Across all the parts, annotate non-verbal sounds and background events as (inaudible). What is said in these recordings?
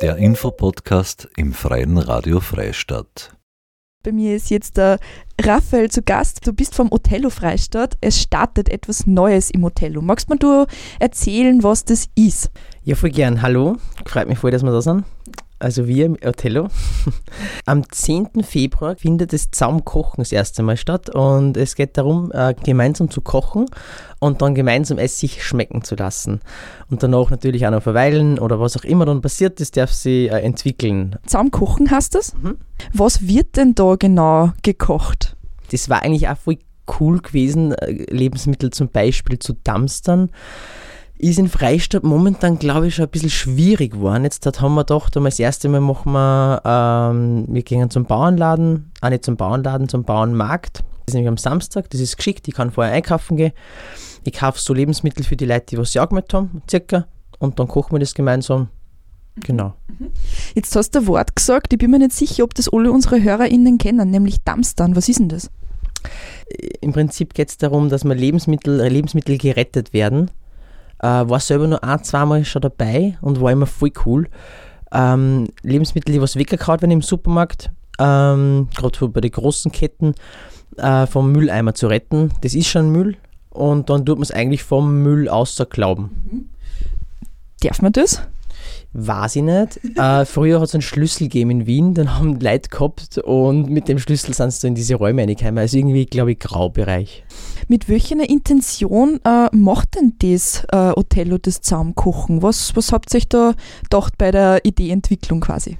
Der Infopodcast im Freien Radio Freistadt. Bei mir ist jetzt der Raphael zu Gast. Du bist vom Othello Freistadt. Es startet etwas Neues im Othello. Magst du erzählen, was das ist? Ja, voll gern. Hallo. Freut mich voll, dass wir da sind also wir im Othello. (laughs) Am 10. Februar findet das Zusammenkochen das erste Mal statt und es geht darum, äh, gemeinsam zu kochen und dann gemeinsam es sich schmecken zu lassen. Und danach natürlich auch noch verweilen oder was auch immer dann passiert das darf sie äh, entwickeln. Zusammenkochen heißt das? Mhm. Was wird denn da genau gekocht? Das war eigentlich auch voll cool gewesen, äh, Lebensmittel zum Beispiel zu dumpstern ist in Freistadt momentan, glaube ich, schon ein bisschen schwierig geworden. Jetzt haben wir gedacht, das erste Mal machen wir, ähm, wir gehen zum Bauernladen, auch nicht zum Bauernladen, zum Bauernmarkt. Das ist nämlich am Samstag, das ist geschickt, ich kann vorher einkaufen gehen. Ich kaufe so Lebensmittel für die Leute, die was sie angemeldet haben, circa, und dann kochen wir das gemeinsam. Genau. Mhm. Jetzt hast du ein Wort gesagt, ich bin mir nicht sicher, ob das alle unsere HörerInnen kennen, nämlich Dumpstern. Was ist denn das? Im Prinzip geht es darum, dass man Lebensmittel, Lebensmittel gerettet werden äh, war selber nur ein, zweimal schon dabei und war immer voll cool. Ähm, Lebensmittel, die was weggekaut werden im Supermarkt, ähm, gerade bei den großen Ketten, äh, vom Mülleimer zu retten. Das ist schon Müll und dann tut man es eigentlich vom Müll außerglauben. Mhm. Darf man das? Weiß ich nicht. Äh, früher hat es einen Schlüssel gegeben in Wien, den haben Leute gehabt und mit dem Schlüssel sind sie in diese Räume reingekommen. Also irgendwie, glaube ich, Graubereich. Mit welcher Intention äh, macht denn das äh, Othello das Zusammenkochen? Was, was habt ihr euch da gedacht bei der Ideeentwicklung quasi?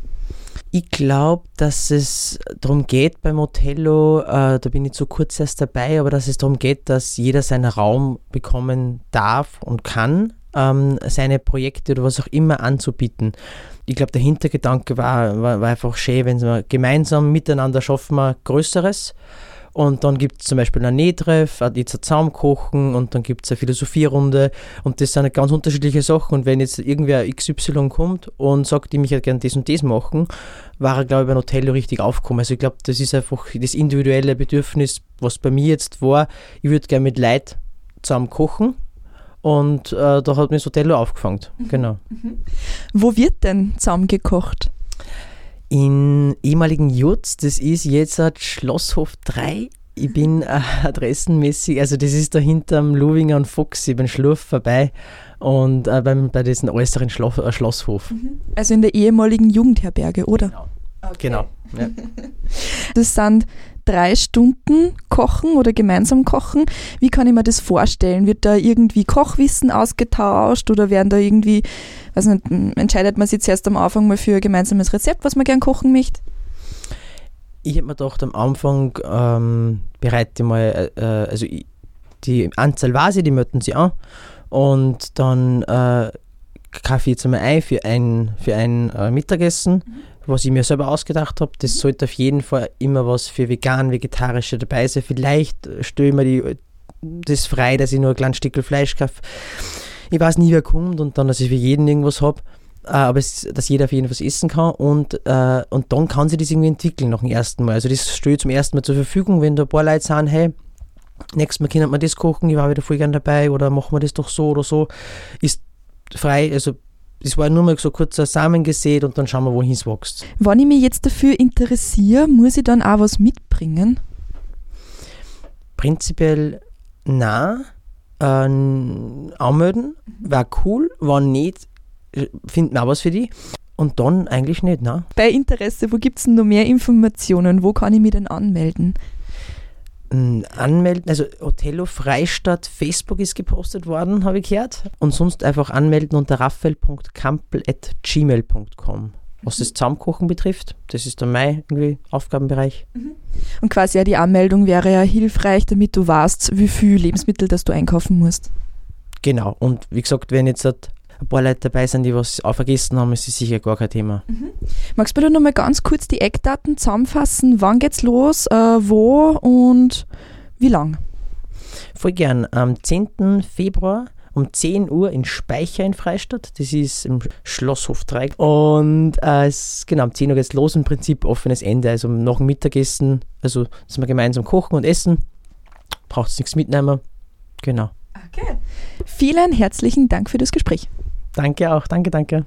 Ich glaube, dass es darum geht beim Othello, äh, da bin ich zu kurz erst dabei, aber dass es darum geht, dass jeder seinen Raum bekommen darf und kann ähm, seine Projekte oder was auch immer anzubieten. Ich glaube, der Hintergedanke war, war, war einfach schön, wenn wir gemeinsam miteinander schaffen wir Größeres. Und dann gibt es zum Beispiel ein Nähtreff, jetzt ein Zaumkochen und dann gibt es eine Philosophierunde und das sind ganz unterschiedliche Sachen. Und wenn jetzt irgendwer XY kommt und sagt, ich möchte gerne das und das machen, war er, glaube ich, bei Hotel richtig aufgekommen. Also ich glaube, das ist einfach das individuelle Bedürfnis, was bei mir jetzt war. Ich würde gerne mit Leid zusammen kochen und äh, da hat mich Sotello aufgefangen. Mhm. Genau. Mhm. Wo wird denn zusammengekocht? In ehemaligen Jutz, das ist jetzt Schlosshof 3. Ich bin äh, adressenmäßig, also das ist da hinterm Luwinger und Fuchs, ich bin Schlurf vorbei und äh, beim, bei diesem äußeren Schlo äh, Schlosshof. Mhm. Also in der ehemaligen Jugendherberge, oder? Genau. Okay. genau ja. (laughs) Das sind drei Stunden kochen oder gemeinsam kochen. Wie kann ich mir das vorstellen? Wird da irgendwie Kochwissen ausgetauscht oder werden da irgendwie, weiß nicht, entscheidet man sich jetzt am Anfang mal für ein gemeinsames Rezept, was man gern kochen möchte? Ich habe mir gedacht, am Anfang ähm, bereite ich mal, äh, äh also ich, die Anzahl Vase, die möchten sie an und dann äh, jetzt einmal ein für ein, für ein äh, Mittagessen. Mhm was ich mir selber ausgedacht habe. Das sollte auf jeden Fall immer was für vegan, vegetarische dabei sein. Vielleicht stelle ich mir die, das frei, dass ich nur ein kleines Stück Fleisch kaufe. Ich weiß nie, wer kommt und dann, dass ich für jeden irgendwas habe. Äh, aber es, dass jeder auf jeden Fall was essen kann und, äh, und dann kann sich das irgendwie entwickeln nach dem ersten Mal. Also das stelle ich zum ersten Mal zur Verfügung, wenn da ein paar Leute sagen, hey, nächstes Mal können wir das kochen, ich war wieder voll gern dabei oder machen wir das doch so oder so. Ist frei, also das war nur mal so kurz ein Samen gesät und dann schauen wir, wohin es wächst. Wenn ich mich jetzt dafür interessiere, muss ich dann auch was mitbringen? Prinzipiell nein. Äh, anmelden wäre cool, wenn nicht, finden auch was für die. Und dann eigentlich nicht, nein. Bei Interesse, wo gibt es denn noch mehr Informationen? Wo kann ich mich denn anmelden? Anmelden, also Othello Freistadt Facebook ist gepostet worden, habe ich gehört. Und sonst einfach anmelden unter raphael.kampel.gmail.com. Was das Zusammenkochen betrifft, das ist dann mein irgendwie Aufgabenbereich. Mhm. Und quasi ja die Anmeldung wäre ja hilfreich, damit du weißt, wie viel Lebensmittel das du einkaufen musst. Genau, und wie gesagt, wenn jetzt ein paar Leute dabei sind, die was auch vergessen haben, ist es sicher gar kein Thema. Mhm. Magst du bitte noch mal ganz kurz die Eckdaten zusammenfassen? Wann geht's los, äh, wo und wie lang? Voll gern. Am 10. Februar um 10 Uhr in Speicher in Freistadt. Das ist im Schlosshof 3. Und äh, es, genau, um 10 Uhr geht es los. Im Prinzip offenes Ende. Also nach dem Mittagessen, also dass wir gemeinsam kochen und essen. Braucht es nichts mitnehmen. Genau. Okay. Vielen herzlichen Dank für das Gespräch. Danke auch, danke, danke.